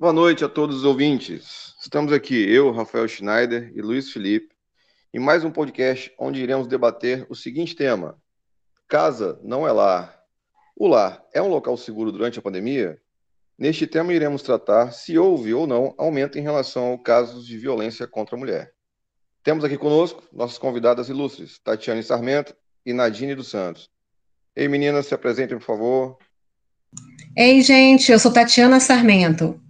Boa noite a todos os ouvintes. Estamos aqui, eu, Rafael Schneider e Luiz Felipe, em mais um podcast onde iremos debater o seguinte tema: Casa não é lar. O lar é um local seguro durante a pandemia? Neste tema, iremos tratar se houve ou não aumento em relação aos casos de violência contra a mulher. Temos aqui conosco nossas convidadas ilustres, Tatiane Sarmento e Nadine dos Santos. Ei, meninas, se apresentem, por favor. Ei, gente, eu sou Tatiana Sarmento.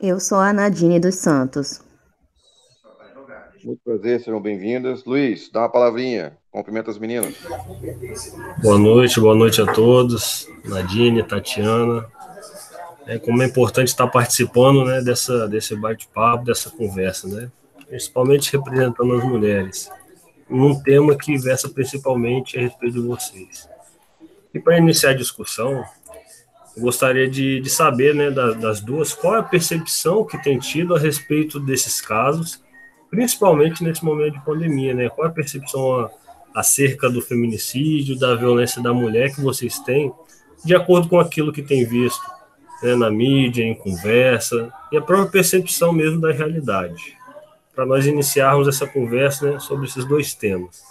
Eu sou a Nadine dos Santos. Muito prazer, sejam bem-vindas. Luiz, dá uma palavrinha, cumprimenta as meninas. Boa noite, boa noite a todos. Nadine, Tatiana. É, como é importante estar participando né, dessa, desse bate-papo, dessa conversa, né? principalmente representando as mulheres, num tema que versa principalmente a respeito de vocês. E para iniciar a discussão, gostaria de, de saber, né, das duas, qual é a percepção que tem tido a respeito desses casos, principalmente nesse momento de pandemia, né? Qual é a percepção acerca do feminicídio, da violência da mulher que vocês têm, de acordo com aquilo que tem visto né, na mídia, em conversa, e a própria percepção mesmo da realidade, para nós iniciarmos essa conversa né, sobre esses dois temas.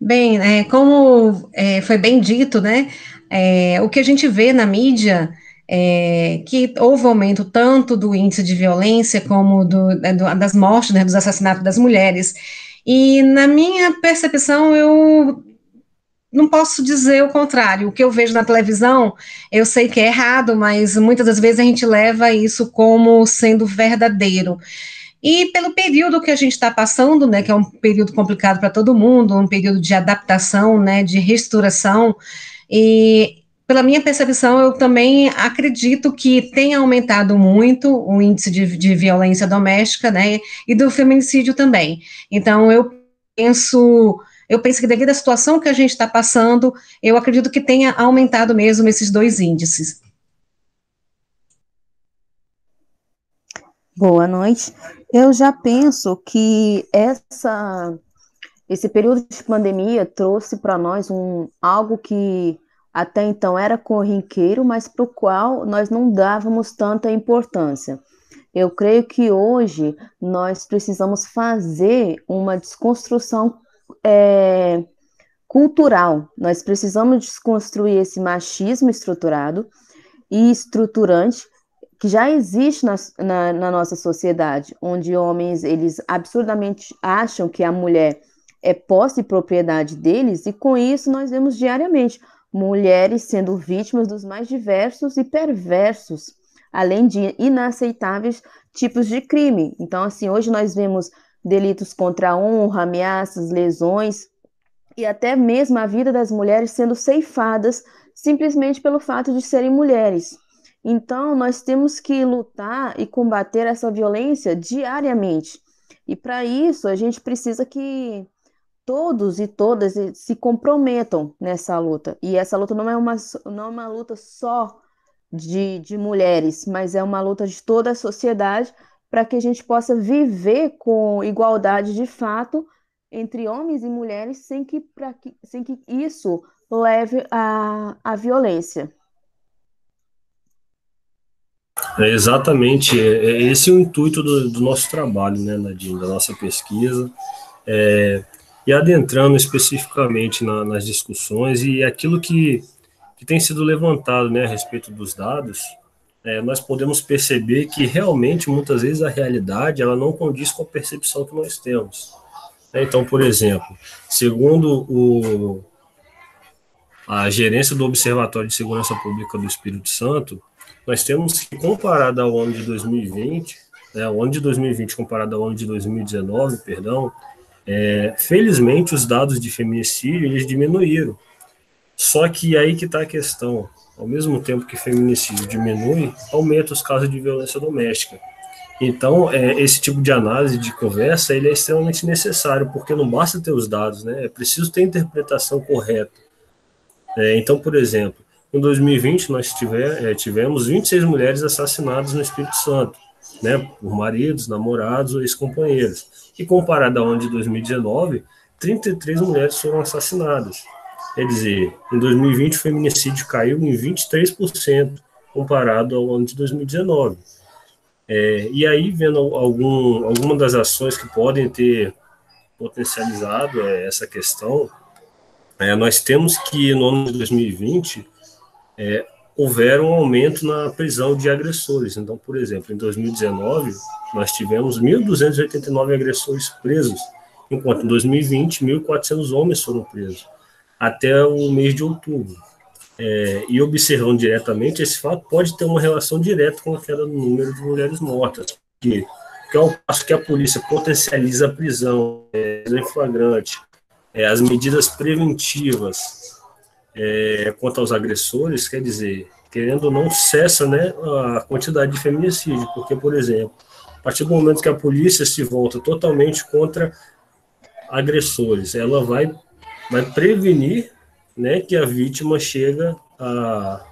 Bem, é, como é, foi bem dito, né, é, o que a gente vê na mídia é que houve aumento tanto do índice de violência como do, é, do, das mortes, né, dos assassinatos das mulheres. E na minha percepção, eu não posso dizer o contrário. O que eu vejo na televisão, eu sei que é errado, mas muitas das vezes a gente leva isso como sendo verdadeiro. E pelo período que a gente está passando, né, que é um período complicado para todo mundo, um período de adaptação, né, de restauração, e pela minha percepção, eu também acredito que tem aumentado muito o índice de, de violência doméstica, né, e do feminicídio também. Então, eu penso, eu penso que devido à situação que a gente está passando, eu acredito que tenha aumentado mesmo esses dois índices. Boa noite. Eu já penso que essa esse período de pandemia trouxe para nós um algo que até então era corriqueiro, mas para o qual nós não dávamos tanta importância. Eu creio que hoje nós precisamos fazer uma desconstrução é, cultural. Nós precisamos desconstruir esse machismo estruturado e estruturante que já existe na, na, na nossa sociedade, onde homens eles absurdamente acham que a mulher é posse e propriedade deles, e com isso nós vemos diariamente mulheres sendo vítimas dos mais diversos e perversos, além de inaceitáveis tipos de crime. Então, assim, hoje nós vemos delitos contra a honra, ameaças, lesões e até mesmo a vida das mulheres sendo ceifadas simplesmente pelo fato de serem mulheres. Então, nós temos que lutar e combater essa violência diariamente. E para isso, a gente precisa que todos e todas se comprometam nessa luta. E essa luta não é uma, não é uma luta só de, de mulheres, mas é uma luta de toda a sociedade para que a gente possa viver com igualdade de fato entre homens e mulheres sem que, que, sem que isso leve à, à violência. É exatamente, é, é esse é o intuito do, do nosso trabalho, né, Nadine, da nossa pesquisa. É, e adentrando especificamente na, nas discussões e aquilo que, que tem sido levantado né, a respeito dos dados, é, nós podemos perceber que realmente muitas vezes a realidade ela não condiz com a percepção que nós temos. Né. Então, por exemplo, segundo o, a gerência do Observatório de Segurança Pública do Espírito Santo, nós temos que, comparado ao ano de 2020, né, o ano de 2020 comparado ao ano de 2019, perdão, é, felizmente, os dados de feminicídio eles diminuíram. Só que aí que está a questão. Ao mesmo tempo que feminicídio diminui, aumenta os casos de violência doméstica. Então, é, esse tipo de análise, de conversa, ele é extremamente necessário, porque não basta ter os dados, né? É preciso ter a interpretação correta. É, então, por exemplo, em 2020 nós tiver, é, tivemos 26 mulheres assassinadas no Espírito Santo, né? Por maridos, namorados ou ex-companheiros que comparado ao ano de 2019, 33 mulheres foram assassinadas. Quer dizer, em 2020 o feminicídio caiu em 23%, comparado ao ano de 2019. É, e aí, vendo algum, alguma das ações que podem ter potencializado é, essa questão, é, nós temos que no ano de 2020 é, houver um aumento na prisão de agressores. Então, por exemplo, em 2019 nós tivemos 1.289 agressores presos, enquanto em 2020 1.400 homens foram presos até o mês de outubro. É, e observando diretamente, esse fato pode ter uma relação direta com a queda do número de mulheres mortas, porque, porque ao passo que a polícia potencializa a prisão é, em flagrante, é, as medidas preventivas é, quanto aos agressores, quer dizer, querendo ou não, cessa né, a quantidade de feminicídio, porque, por exemplo, a partir do momento que a polícia se volta totalmente contra agressores, ela vai, vai prevenir né, que a vítima chega a,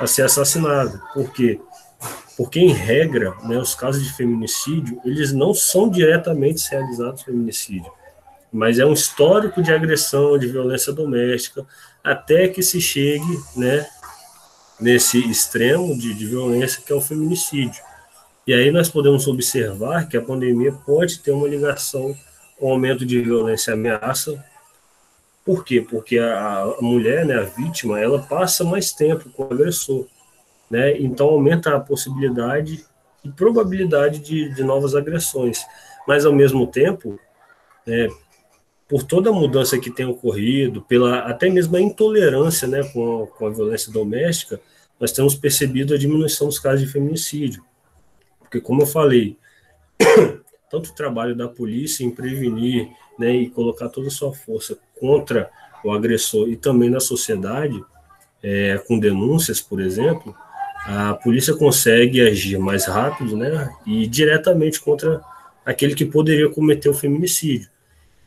a ser assassinada. Por quê? Porque, em regra, né, os casos de feminicídio, eles não são diretamente realizados feminicídio mas é um histórico de agressão, de violência doméstica, até que se chegue né, nesse extremo de, de violência que é o feminicídio. E aí nós podemos observar que a pandemia pode ter uma ligação com o aumento de violência e ameaça. Por quê? Porque a, a mulher, né, a vítima, ela passa mais tempo com o agressor. Né? Então aumenta a possibilidade e probabilidade de, de novas agressões. Mas, ao mesmo tempo, é, por toda a mudança que tem ocorrido, pela até mesmo a intolerância né, com, com a violência doméstica, nós temos percebido a diminuição dos casos de feminicídio. Porque, como eu falei, tanto o trabalho da polícia em prevenir né, e colocar toda a sua força contra o agressor e também na sociedade, é, com denúncias, por exemplo, a polícia consegue agir mais rápido né, e diretamente contra aquele que poderia cometer o feminicídio.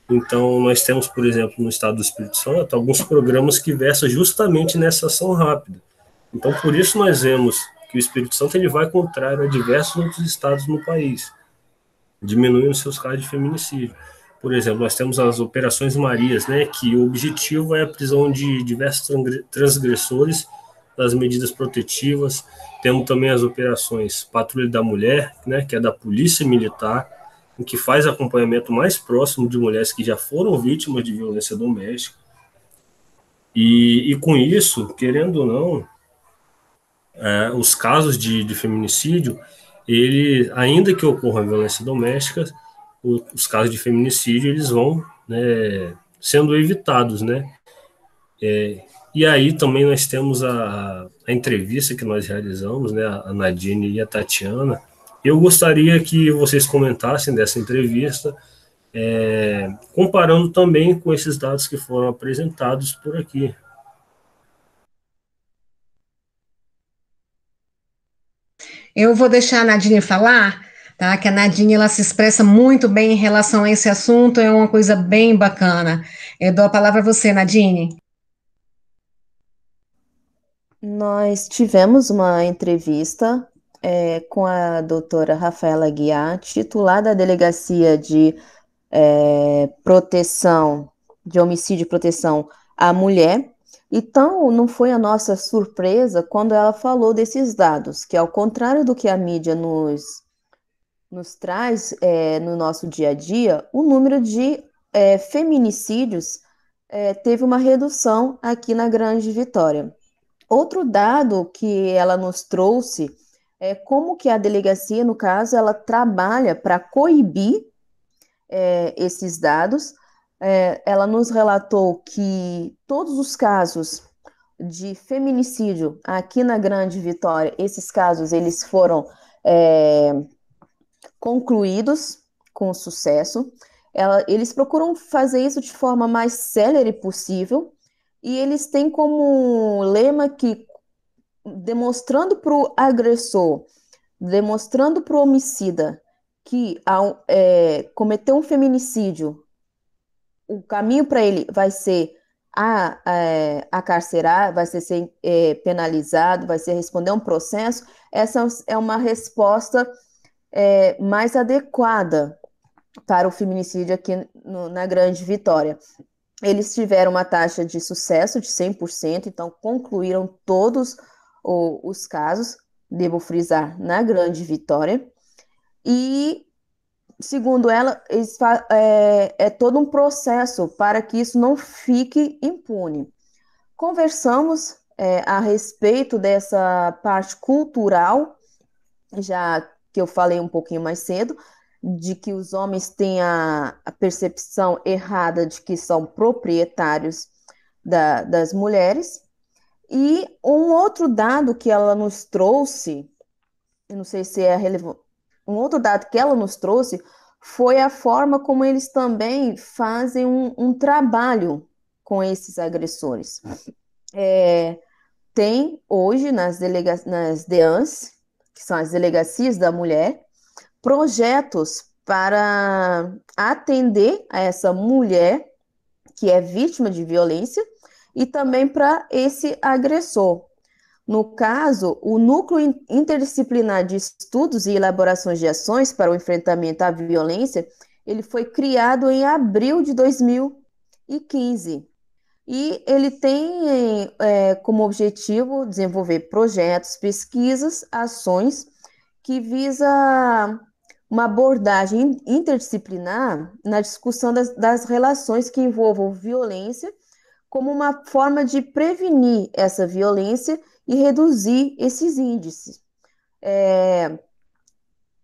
Então, nós temos, por exemplo, no estado do Espírito Santo, alguns programas que versam justamente nessa ação rápida. Então, por isso nós vemos que o Espírito Santo ele vai contrário a diversos outros estados no país, diminuindo seus casos de feminicídio. Por exemplo, nós temos as operações Marias, né, que o objetivo é a prisão de diversos transgressores das medidas protetivas. Temos também as operações Patrulha da Mulher, né, que é da Polícia Militar, em que faz acompanhamento mais próximo de mulheres que já foram vítimas de violência doméstica. E, e com isso, querendo ou não, é, os casos de, de, feminicídio, ele, ainda que ocorra violência doméstica, o, os casos de feminicídio eles vão né, sendo evitados, né? É, e aí também nós temos a, a, entrevista que nós realizamos, né, a Nadine e a Tatiana, eu gostaria que vocês comentassem dessa entrevista, é, comparando também com esses dados que foram apresentados por aqui. Eu vou deixar a Nadine falar, tá? Que a Nadine ela se expressa muito bem em relação a esse assunto, é uma coisa bem bacana. Eu dou a palavra a você, Nadine. Nós tivemos uma entrevista é, com a doutora Rafaela Guiar, titular da Delegacia de é, Proteção, de Homicídio e Proteção à Mulher. Então, não foi a nossa surpresa quando ela falou desses dados, que ao contrário do que a mídia nos, nos traz é, no nosso dia a dia, o número de é, feminicídios é, teve uma redução aqui na Grande Vitória. Outro dado que ela nos trouxe é, como que a delegacia, no caso, ela trabalha para coibir é, esses dados. É, ela nos relatou que todos os casos de feminicídio aqui na Grande Vitória, esses casos eles foram é, concluídos com sucesso. Ela, eles procuram fazer isso de forma mais célere possível e eles têm como lema que demonstrando para o agressor, demonstrando para o homicida que ao é, cometer um feminicídio, o caminho para ele vai ser a, é, a carcerar, vai ser, ser é, penalizado, vai ser responder um processo, essa é uma resposta é, mais adequada para o feminicídio aqui no, na Grande Vitória. Eles tiveram uma taxa de sucesso de 100%, então concluíram todos o, os casos, devo frisar, na Grande Vitória, e, segundo ela, é, é todo um processo para que isso não fique impune. Conversamos é, a respeito dessa parte cultural, já que eu falei um pouquinho mais cedo, de que os homens têm a, a percepção errada de que são proprietários da, das mulheres. E um outro dado que ela nos trouxe, eu não sei se é relevante, um outro dado que ela nos trouxe foi a forma como eles também fazem um, um trabalho com esses agressores. É, tem hoje nas, delega nas DEANs, que são as delegacias da mulher, projetos para atender a essa mulher que é vítima de violência e também para esse agressor. No caso, o Núcleo Interdisciplinar de Estudos e Elaborações de Ações para o Enfrentamento à Violência, ele foi criado em abril de 2015. E ele tem é, como objetivo desenvolver projetos, pesquisas, ações que visa uma abordagem interdisciplinar na discussão das, das relações que envolvam violência como uma forma de prevenir essa violência e reduzir esses índices. É,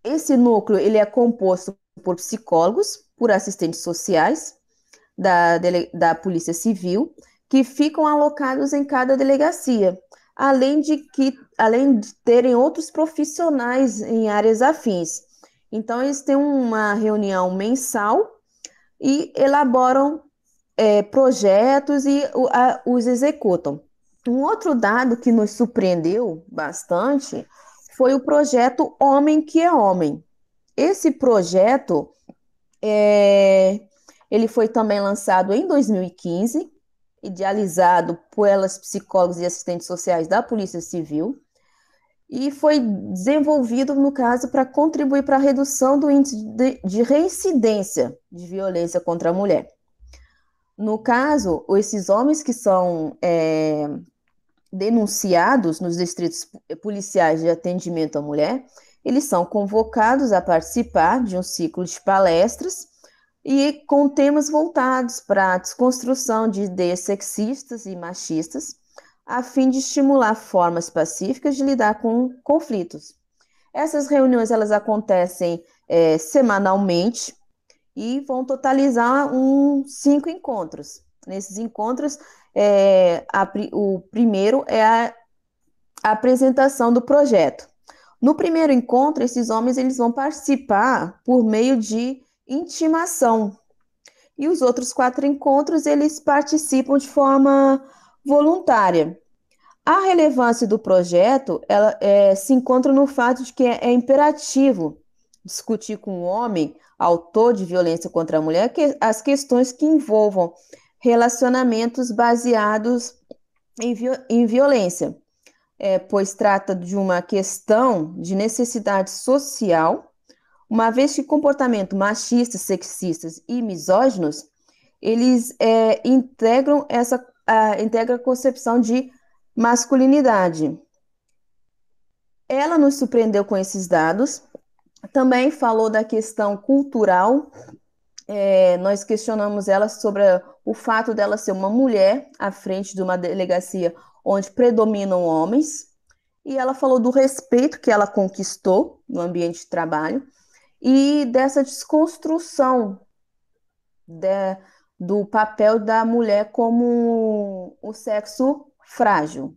esse núcleo ele é composto por psicólogos, por assistentes sociais, da, da Polícia Civil, que ficam alocados em cada delegacia, além de, que, além de terem outros profissionais em áreas afins. Então, eles têm uma reunião mensal e elaboram é, projetos e a, os executam. Um outro dado que nos surpreendeu bastante foi o projeto Homem que é Homem. Esse projeto é, ele foi também lançado em 2015, idealizado pelas psicólogos e assistentes sociais da Polícia Civil, e foi desenvolvido, no caso, para contribuir para a redução do índice de, de reincidência de violência contra a mulher. No caso, esses homens que são é, denunciados nos distritos policiais de atendimento à mulher, eles são convocados a participar de um ciclo de palestras e com temas voltados para a desconstrução de ideias sexistas e machistas, a fim de estimular formas pacíficas de lidar com conflitos. Essas reuniões elas acontecem é, semanalmente e vão totalizar um, cinco encontros. Nesses encontros, é, a, o primeiro é a, a apresentação do projeto. No primeiro encontro, esses homens eles vão participar por meio de intimação. E os outros quatro encontros, eles participam de forma voluntária. A relevância do projeto ela, é, se encontra no fato de que é, é, imperativo discutir com o homem, autor de violência contra a mulher, que, as questões que envolvam relacionamentos baseados em, em violência, é, pois trata de uma questão de necessidade social uma vez que comportamento machistas, sexistas e misóginos, eles é, integram essa a, integra a concepção de masculinidade. Ela nos surpreendeu com esses dados. Também falou da questão cultural. É, nós questionamos ela sobre o fato dela ser uma mulher à frente de uma delegacia onde predominam homens. E ela falou do respeito que ela conquistou no ambiente de trabalho e dessa desconstrução de, do papel da mulher como o sexo frágil.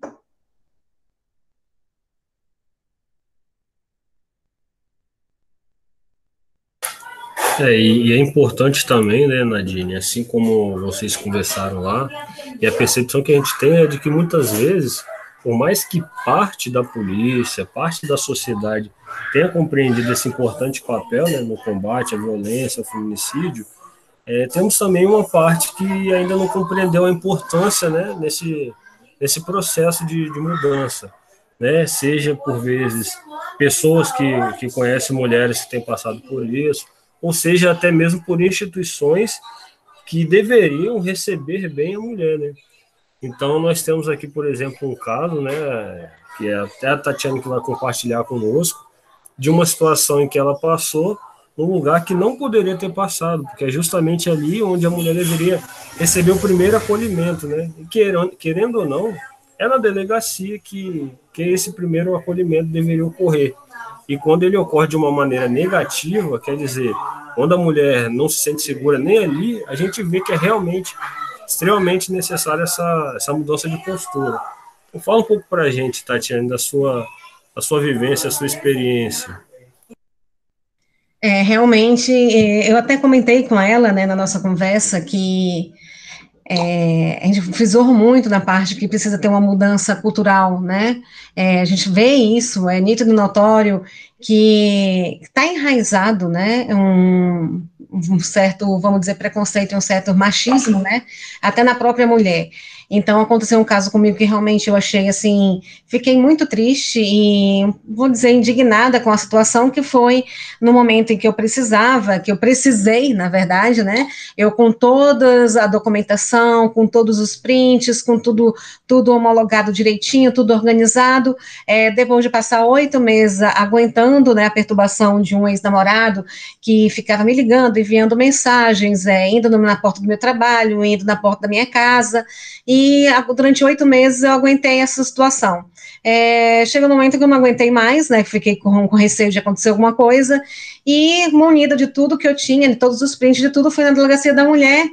É, e, é importante também, né, Nadine, assim como vocês conversaram lá, e a percepção que a gente tem é de que muitas vezes, por mais que parte da polícia, parte da sociedade tenha compreendido esse importante papel né, no combate à violência, ao feminicídio, é, temos também uma parte que ainda não compreendeu a importância né, nesse, nesse processo de, de mudança. Né, seja por vezes pessoas que, que conhecem mulheres que têm passado por isso, ou seja até mesmo por instituições que deveriam receber bem a mulher. Né? Então, nós temos aqui, por exemplo, um caso, né, que é até a Tatiana que vai compartilhar conosco, de uma situação em que ela passou num lugar que não poderia ter passado, porque é justamente ali onde a mulher deveria receber o primeiro acolhimento, né? E querendo, querendo ou não, é na delegacia que, que esse primeiro acolhimento deveria ocorrer. E quando ele ocorre de uma maneira negativa, quer dizer, quando a mulher não se sente segura nem ali, a gente vê que é realmente extremamente necessária essa, essa mudança de postura. Então, fala um pouco para a gente, Tatiana, da sua, da sua vivência, da sua experiência. É, realmente, é, eu até comentei com ela, né, na nossa conversa, que é, a gente frisou muito na parte que precisa ter uma mudança cultural, né? É, a gente vê isso, é nítido e notório que está enraizado, né? Um, um certo, vamos dizer, preconceito, um certo machismo, né? Até na própria mulher. Então, aconteceu um caso comigo que realmente eu achei, assim, fiquei muito triste e, vou dizer, indignada com a situação, que foi no momento em que eu precisava, que eu precisei, na verdade, né, eu com toda a documentação, com todos os prints, com tudo, tudo homologado direitinho, tudo organizado, é, depois de passar oito meses aguentando, né, a perturbação de um ex-namorado que ficava me ligando, enviando mensagens, é, indo na porta do meu trabalho, indo na porta da minha casa, e e durante oito meses eu aguentei essa situação. É, chega um momento que eu não aguentei mais, né? Fiquei com, com receio de acontecer alguma coisa, e munida de tudo que eu tinha, de todos os prints de tudo, fui na delegacia da mulher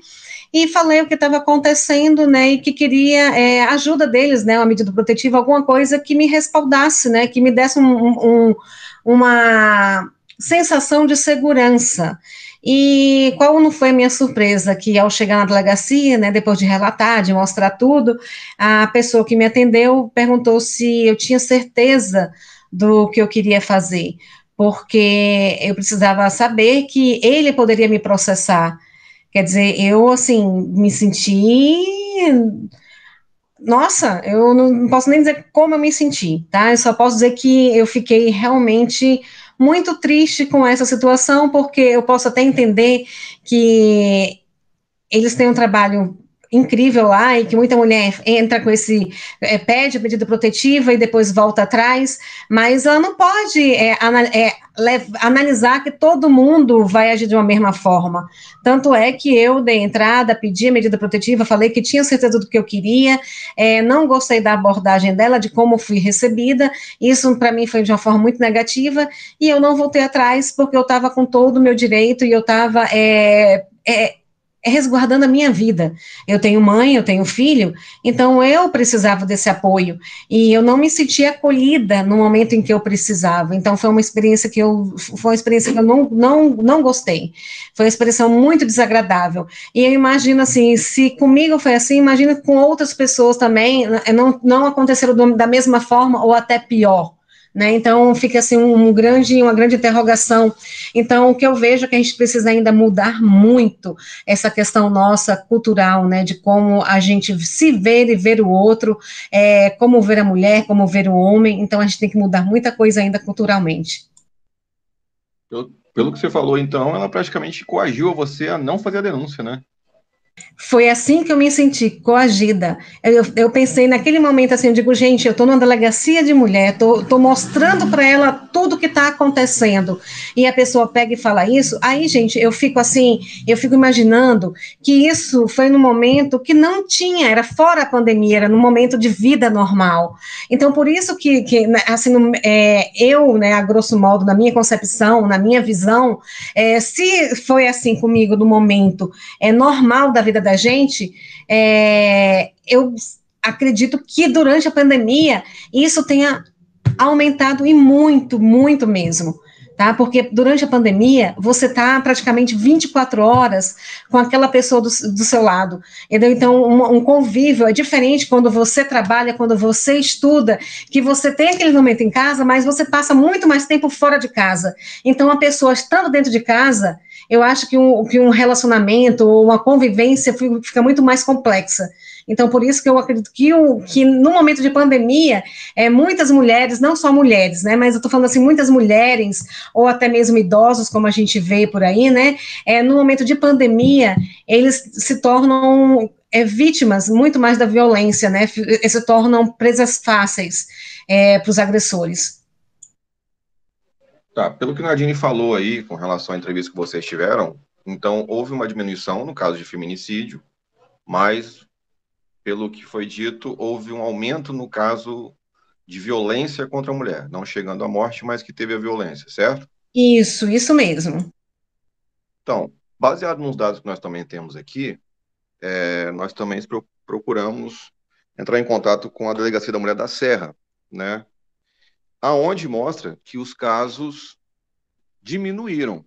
e falei o que estava acontecendo, né, e que queria é, ajuda deles, né, uma medida protetiva, alguma coisa que me respaldasse, né, que me desse um, um, uma sensação de segurança. E qual não foi a minha surpresa? Que ao chegar na delegacia, né, depois de relatar, de mostrar tudo, a pessoa que me atendeu perguntou se eu tinha certeza do que eu queria fazer, porque eu precisava saber que ele poderia me processar. Quer dizer, eu, assim, me senti. Nossa, eu não posso nem dizer como eu me senti, tá? Eu só posso dizer que eu fiquei realmente muito triste com essa situação, porque eu posso até entender que eles têm um trabalho incrível lá e que muita mulher entra com esse é, pede medida protetiva e depois volta atrás, mas ela não pode é, é, analisar que todo mundo vai agir de uma mesma forma. Tanto é que eu dei entrada, pedi a medida protetiva, falei que tinha certeza do que eu queria, é, não gostei da abordagem dela, de como fui recebida, isso para mim foi de uma forma muito negativa e eu não voltei atrás porque eu estava com todo o meu direito e eu estava é, é resguardando a minha vida. Eu tenho mãe, eu tenho filho, então eu precisava desse apoio e eu não me sentia acolhida no momento em que eu precisava. Então foi uma experiência que eu foi uma experiência que eu não não, não gostei. Foi uma experiência muito desagradável. E eu imagino assim, se comigo foi assim, imagina com outras pessoas também, não não aconteceram da mesma forma ou até pior. Né? Então fica assim um grande, uma grande interrogação. Então o que eu vejo é que a gente precisa ainda mudar muito essa questão nossa cultural, né, de como a gente se ver e ver o outro, é, como ver a mulher, como ver o homem. Então a gente tem que mudar muita coisa ainda culturalmente. Pelo, pelo que você falou, então, ela praticamente coagiu você a não fazer a denúncia, né? Foi assim que eu me senti, coagida. Eu, eu pensei naquele momento assim, eu digo, gente, eu estou numa delegacia de mulher, estou mostrando para ela tudo que está acontecendo. E a pessoa pega e fala isso, aí, gente, eu fico assim, eu fico imaginando que isso foi no momento que não tinha, era fora a pandemia, era no momento de vida normal. Então, por isso que, que né, assim, é, eu, né, a grosso modo, na minha concepção, na minha visão, é, se foi assim comigo no momento é normal da vida da gente, é, eu acredito que durante a pandemia isso tenha aumentado e muito, muito mesmo. Tá? Porque durante a pandemia, você está praticamente 24 horas com aquela pessoa do, do seu lado. Entendeu? Então, um, um, convívio é diferente quando você trabalha, quando você estuda, que você tem aquele momento em casa, mas você passa muito mais tempo fora de casa. Então, a pessoa estando dentro de casa, eu acho que um, que um relacionamento ou uma convivência fica muito mais complexa. Então, por isso que eu acredito que, o, que no momento de pandemia, é, muitas mulheres, não só mulheres, né, mas eu estou falando assim, muitas mulheres, ou até mesmo idosos, como a gente vê por aí, né, é, no momento de pandemia, eles se tornam é, vítimas muito mais da violência, né? Se tornam presas fáceis é, para os agressores. Tá, pelo que Nadine falou aí, com relação à entrevista que vocês tiveram, então houve uma diminuição no caso de feminicídio, mas, pelo que foi dito, houve um aumento no caso de violência contra a mulher, não chegando à morte, mas que teve a violência, certo? Isso, isso mesmo. Então, baseado nos dados que nós também temos aqui, é, nós também procuramos entrar em contato com a Delegacia da Mulher da Serra, né? Aonde mostra que os casos diminuíram.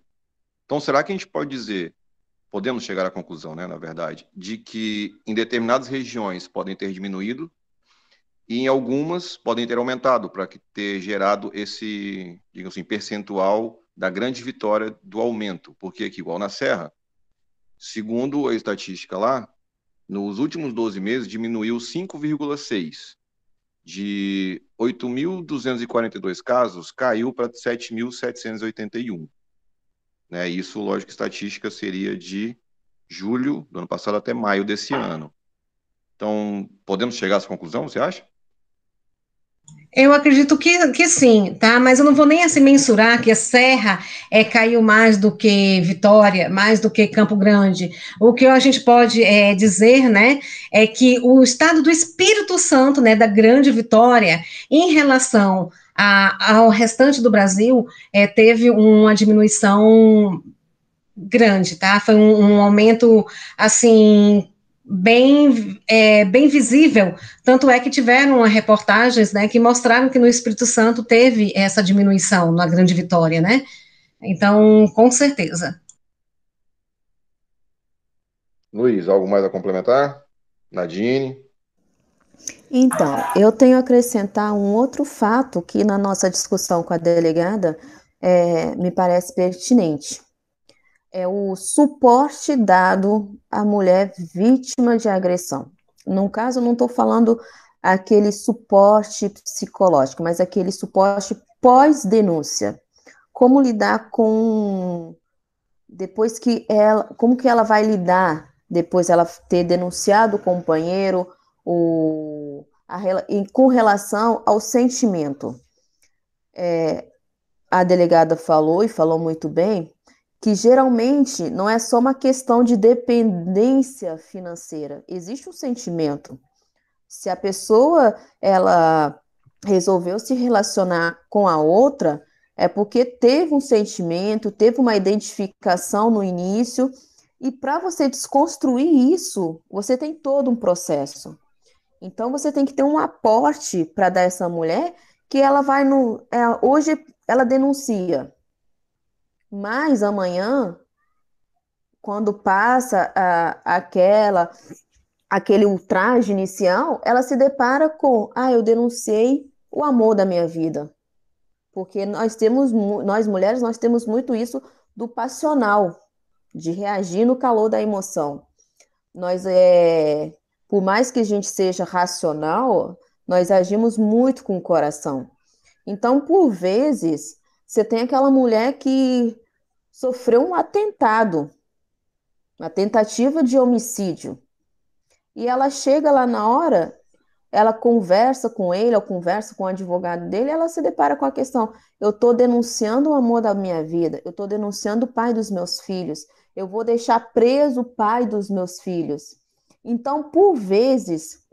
Então, será que a gente pode dizer, podemos chegar à conclusão, né, na verdade, de que em determinadas regiões podem ter diminuído e em algumas podem ter aumentado para ter gerado esse, digamos assim, percentual da grande vitória do aumento, porque aqui, igual na Serra, segundo a estatística lá, nos últimos 12 meses diminuiu 5,6. De 8.242 casos, caiu para 7.781. Né? Isso, lógico, estatística seria de julho do ano passado até maio desse ano. Então, podemos chegar a essa conclusão, você acha? Eu acredito que, que sim, tá? Mas eu não vou nem assim mensurar que a Serra é, caiu mais do que Vitória, mais do que Campo Grande. O que a gente pode é, dizer, né, é que o estado do Espírito Santo, né, da Grande Vitória, em relação a, ao restante do Brasil, é, teve uma diminuição grande, tá? Foi um, um aumento, assim, bem, é, bem visível, tanto é que tiveram reportagens, né, que mostraram que no Espírito Santo teve essa diminuição na Grande Vitória, né, então, com certeza. Luiz, algo mais a complementar? Nadine? Então, eu tenho a acrescentar um outro fato que na nossa discussão com a delegada é, me parece pertinente é o suporte dado à mulher vítima de agressão. No caso, não estou falando aquele suporte psicológico, mas aquele suporte pós-denúncia. Como lidar com depois que ela, como que ela vai lidar depois ela ter denunciado o companheiro, o, a, com relação ao sentimento. É, a delegada falou e falou muito bem que geralmente não é só uma questão de dependência financeira, existe um sentimento. Se a pessoa ela resolveu se relacionar com a outra, é porque teve um sentimento, teve uma identificação no início, e para você desconstruir isso, você tem todo um processo. Então você tem que ter um aporte para dar essa mulher que ela vai no. É, hoje ela denuncia, mas amanhã, quando passa a, aquela aquele ultraje inicial, ela se depara com, ah, eu denunciei o amor da minha vida. Porque nós temos, nós mulheres, nós temos muito isso do passional, de reagir no calor da emoção. Nós é, por mais que a gente seja racional, nós agimos muito com o coração. Então, por vezes, você tem aquela mulher que sofreu um atentado, uma tentativa de homicídio. E ela chega lá na hora, ela conversa com ele, ou conversa com o advogado dele, ela se depara com a questão: eu estou denunciando o amor da minha vida, eu estou denunciando o pai dos meus filhos, eu vou deixar preso o pai dos meus filhos. Então, por vezes,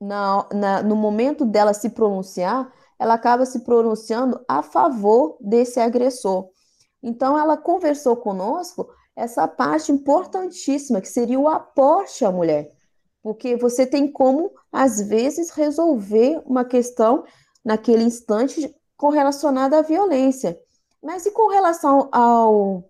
na, na, no momento dela se pronunciar, ela acaba se pronunciando a favor desse agressor. Então, ela conversou conosco essa parte importantíssima, que seria o aporte à mulher. Porque você tem como, às vezes, resolver uma questão naquele instante correlacionada à violência. Mas e com relação ao,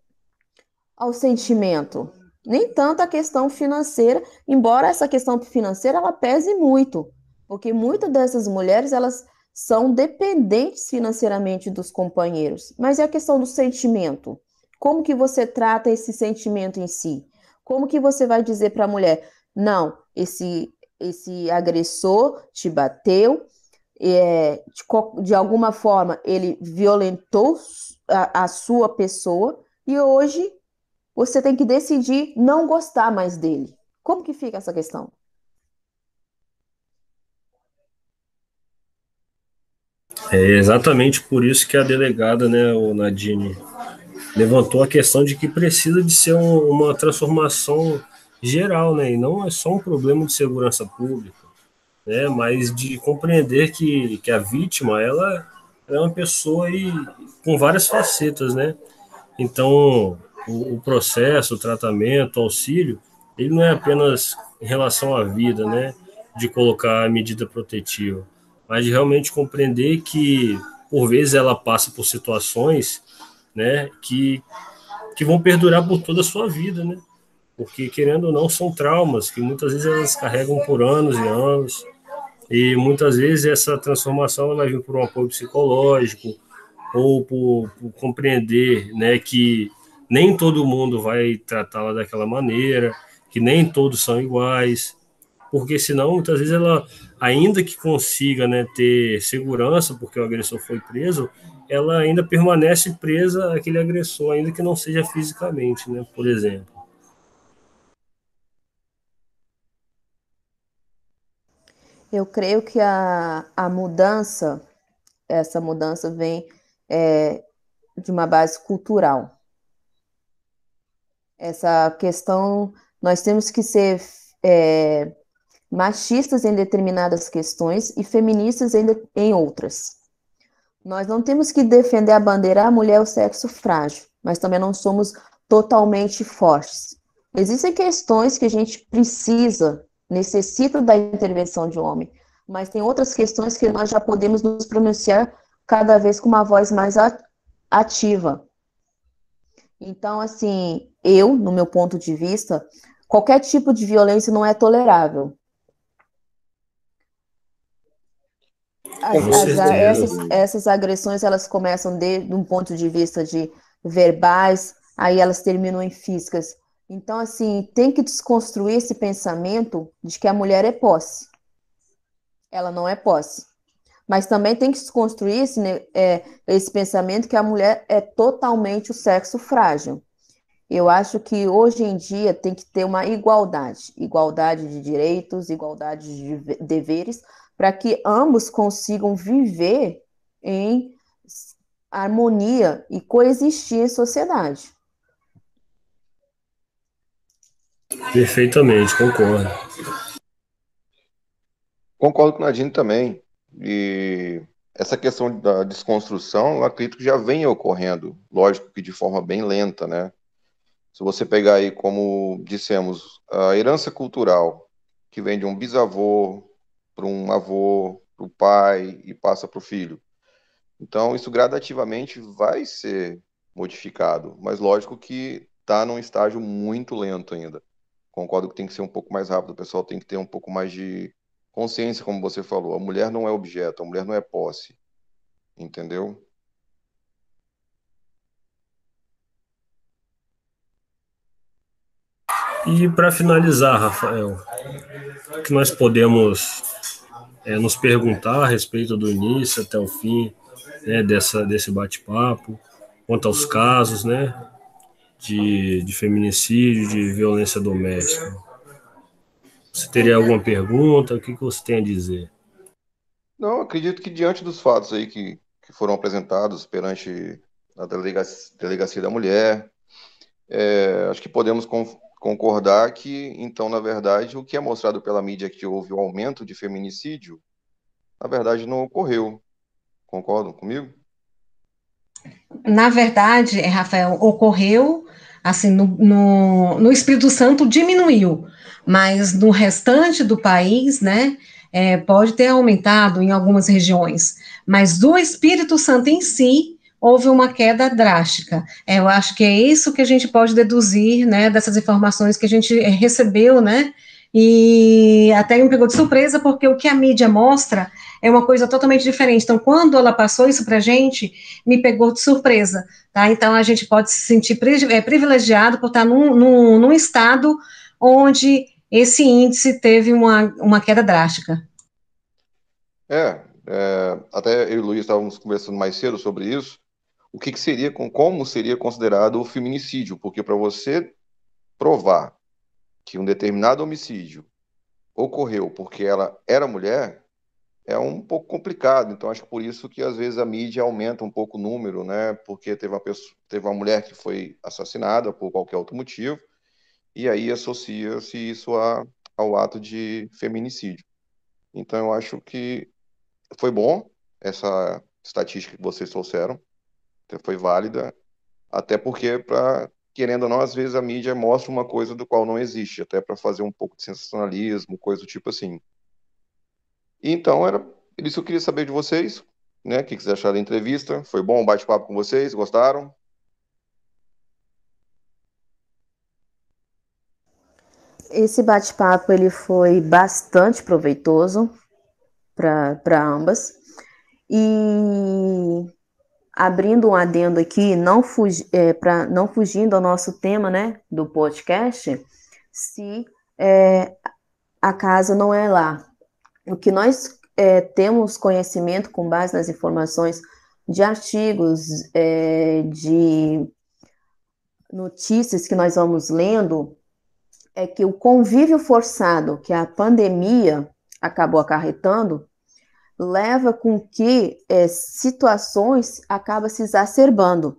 ao sentimento? Nem tanto a questão financeira, embora essa questão financeira ela pese muito, porque muitas dessas mulheres elas são dependentes financeiramente dos companheiros. Mas é a questão do sentimento. Como que você trata esse sentimento em si? Como que você vai dizer para a mulher, não, esse esse agressor te bateu, é, de, de, alguma forma ele violentou a, a sua pessoa e hoje você tem que decidir não gostar mais dele. Como que fica essa questão? É exatamente por isso que a delegada, né, o Nadine, levantou a questão de que precisa de ser um, uma transformação geral, né, e não é só um problema de segurança pública, né, mas de compreender que, que a vítima, ela, é uma pessoa aí com várias facetas, né, então o, o processo, o tratamento, o auxílio, ele não é apenas em relação à vida, né, de colocar a medida protetiva, mas de realmente compreender que, por vezes, ela passa por situações né, que, que vão perdurar por toda a sua vida, né? Porque, querendo ou não, são traumas que muitas vezes elas carregam por anos e anos, e muitas vezes essa transformação vai vir por um apoio psicológico, ou por, por compreender né, que nem todo mundo vai tratá-la daquela maneira, que nem todos são iguais, porque senão muitas vezes ela, ainda que consiga né, ter segurança, porque o agressor foi preso, ela ainda permanece presa àquele agressor, ainda que não seja fisicamente, né, por exemplo. Eu creio que a, a mudança, essa mudança vem é, de uma base cultural. Essa questão, nós temos que ser é, machistas em determinadas questões e feministas em, em outras. Nós não temos que defender a bandeira a mulher é o sexo frágil, mas também não somos totalmente fortes. Existem questões que a gente precisa, necessita da intervenção de um homem, mas tem outras questões que nós já podemos nos pronunciar cada vez com uma voz mais ativa. Então, assim, eu, no meu ponto de vista, qualquer tipo de violência não é tolerável. As, as, essas, essas agressões elas começam de, de um ponto de vista de verbais, aí elas terminam em físicas. Então, assim, tem que desconstruir esse pensamento de que a mulher é posse. Ela não é posse. Mas também tem que desconstruir esse, né, é, esse pensamento que a mulher é totalmente o sexo frágil. Eu acho que hoje em dia tem que ter uma igualdade igualdade de direitos, igualdade de deveres, para que ambos consigam viver em harmonia e coexistir em sociedade. Perfeitamente, concordo. Concordo com o Nadine também. E essa questão da desconstrução, eu acredito que já vem ocorrendo, lógico que de forma bem lenta, né? Se você pegar aí, como dissemos, a herança cultural, que vem de um bisavô, para um avô, para o pai e passa para o filho. Então, isso gradativamente vai ser modificado, mas lógico que está num estágio muito lento ainda. Concordo que tem que ser um pouco mais rápido, o pessoal tem que ter um pouco mais de consciência, como você falou. A mulher não é objeto, a mulher não é posse. Entendeu? E para finalizar, Rafael, o que nós podemos é, nos perguntar a respeito do início até o fim né, dessa, desse bate-papo, quanto aos casos né, de, de feminicídio, de violência doméstica. Você teria alguma pergunta? O que, que você tem a dizer? Não, acredito que diante dos fatos aí que, que foram apresentados perante a delegacia, delegacia da mulher, é, acho que podemos concordar que, então, na verdade, o que é mostrado pela mídia que houve o um aumento de feminicídio, na verdade, não ocorreu. Concordam comigo? Na verdade, Rafael, ocorreu, assim, no, no, no Espírito Santo diminuiu, mas no restante do país, né, é, pode ter aumentado em algumas regiões, mas do Espírito Santo em si, houve uma queda drástica. É, eu acho que é isso que a gente pode deduzir, né, dessas informações que a gente é, recebeu, né, e até me pegou de surpresa, porque o que a mídia mostra é uma coisa totalmente diferente. Então, quando ela passou isso para a gente, me pegou de surpresa, tá? Então, a gente pode se sentir é, privilegiado por estar num, num, num estado onde esse índice teve uma, uma queda drástica. É, é, até eu e o Luiz estávamos conversando mais cedo sobre isso, o que, que seria, como seria considerado o feminicídio, porque para você provar que um determinado homicídio ocorreu porque ela era mulher, é um pouco complicado. Então, acho que por isso que às vezes a mídia aumenta um pouco o número, né? Porque teve uma, pessoa, teve uma mulher que foi assassinada por qualquer outro motivo, e aí associa-se isso a, ao ato de feminicídio. Então, eu acho que foi bom essa estatística que vocês trouxeram, foi válida, até porque, pra, querendo ou não, às vezes a mídia mostra uma coisa do qual não existe, até para fazer um pouco de sensacionalismo, coisa do tipo assim. Então, era isso que eu queria saber de vocês, né? O que vocês acharam da entrevista? Foi bom o bate-papo com vocês? Gostaram? Esse bate-papo ele foi bastante proveitoso para ambas. E abrindo um adendo aqui, não, fugi, é, pra, não fugindo ao nosso tema né, do podcast, se é, a casa não é lá. O que nós é, temos conhecimento com base nas informações de artigos, é, de notícias que nós vamos lendo, é que o convívio forçado que a pandemia acabou acarretando leva com que é, situações acabam se exacerbando.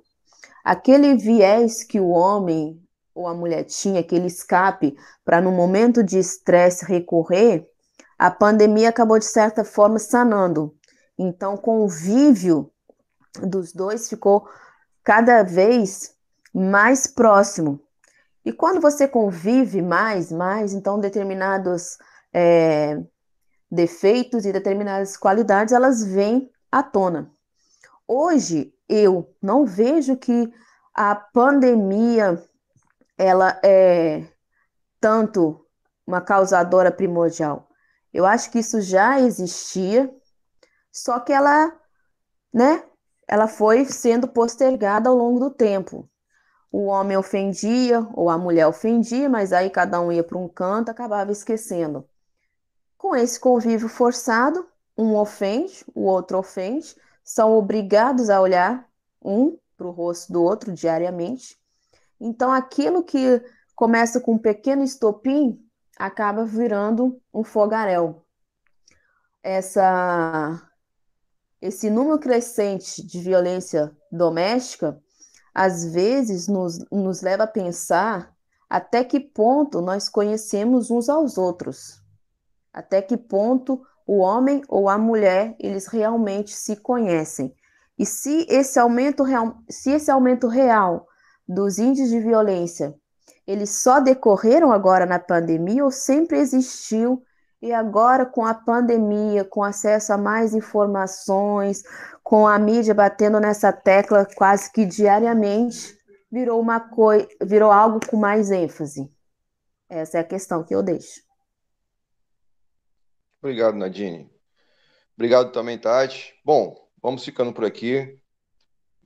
Aquele viés que o homem ou a mulher tinha, aquele escape para no momento de estresse recorrer, a pandemia acabou, de certa forma, sanando. Então, o convívio dos dois ficou cada vez mais próximo. E quando você convive mais, mais, então determinados é, defeitos e determinadas qualidades, elas vêm à tona. Hoje, eu não vejo que a pandemia, ela é tanto uma causadora primordial. Eu acho que isso já existia, só que ela, né, ela foi sendo postergada ao longo do tempo. O homem ofendia ou a mulher ofendia, mas aí cada um ia para um canto, acabava esquecendo. Com esse convívio forçado, um ofende, o outro ofende, são obrigados a olhar um para o rosto do outro diariamente. Então, aquilo que começa com um pequeno estopim acaba virando um fogaréu. Essa, esse número crescente de violência doméstica, às vezes, nos, nos leva a pensar até que ponto nós conhecemos uns aos outros, até que ponto o homem ou a mulher eles realmente se conhecem. E se esse aumento real, se esse aumento real dos índices de violência eles só decorreram agora na pandemia ou sempre existiu e agora com a pandemia, com acesso a mais informações, com a mídia batendo nessa tecla quase que diariamente, virou uma coisa, virou algo com mais ênfase. Essa é a questão que eu deixo. Obrigado, Nadine. Obrigado também, Tati. Bom, vamos ficando por aqui.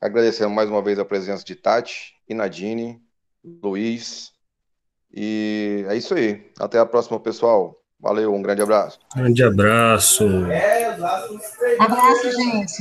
Agradecendo mais uma vez a presença de Tati e Nadine. Luiz. E é isso aí. Até a próxima, pessoal. Valeu, um grande abraço. Grande abraço. Abraço, gente.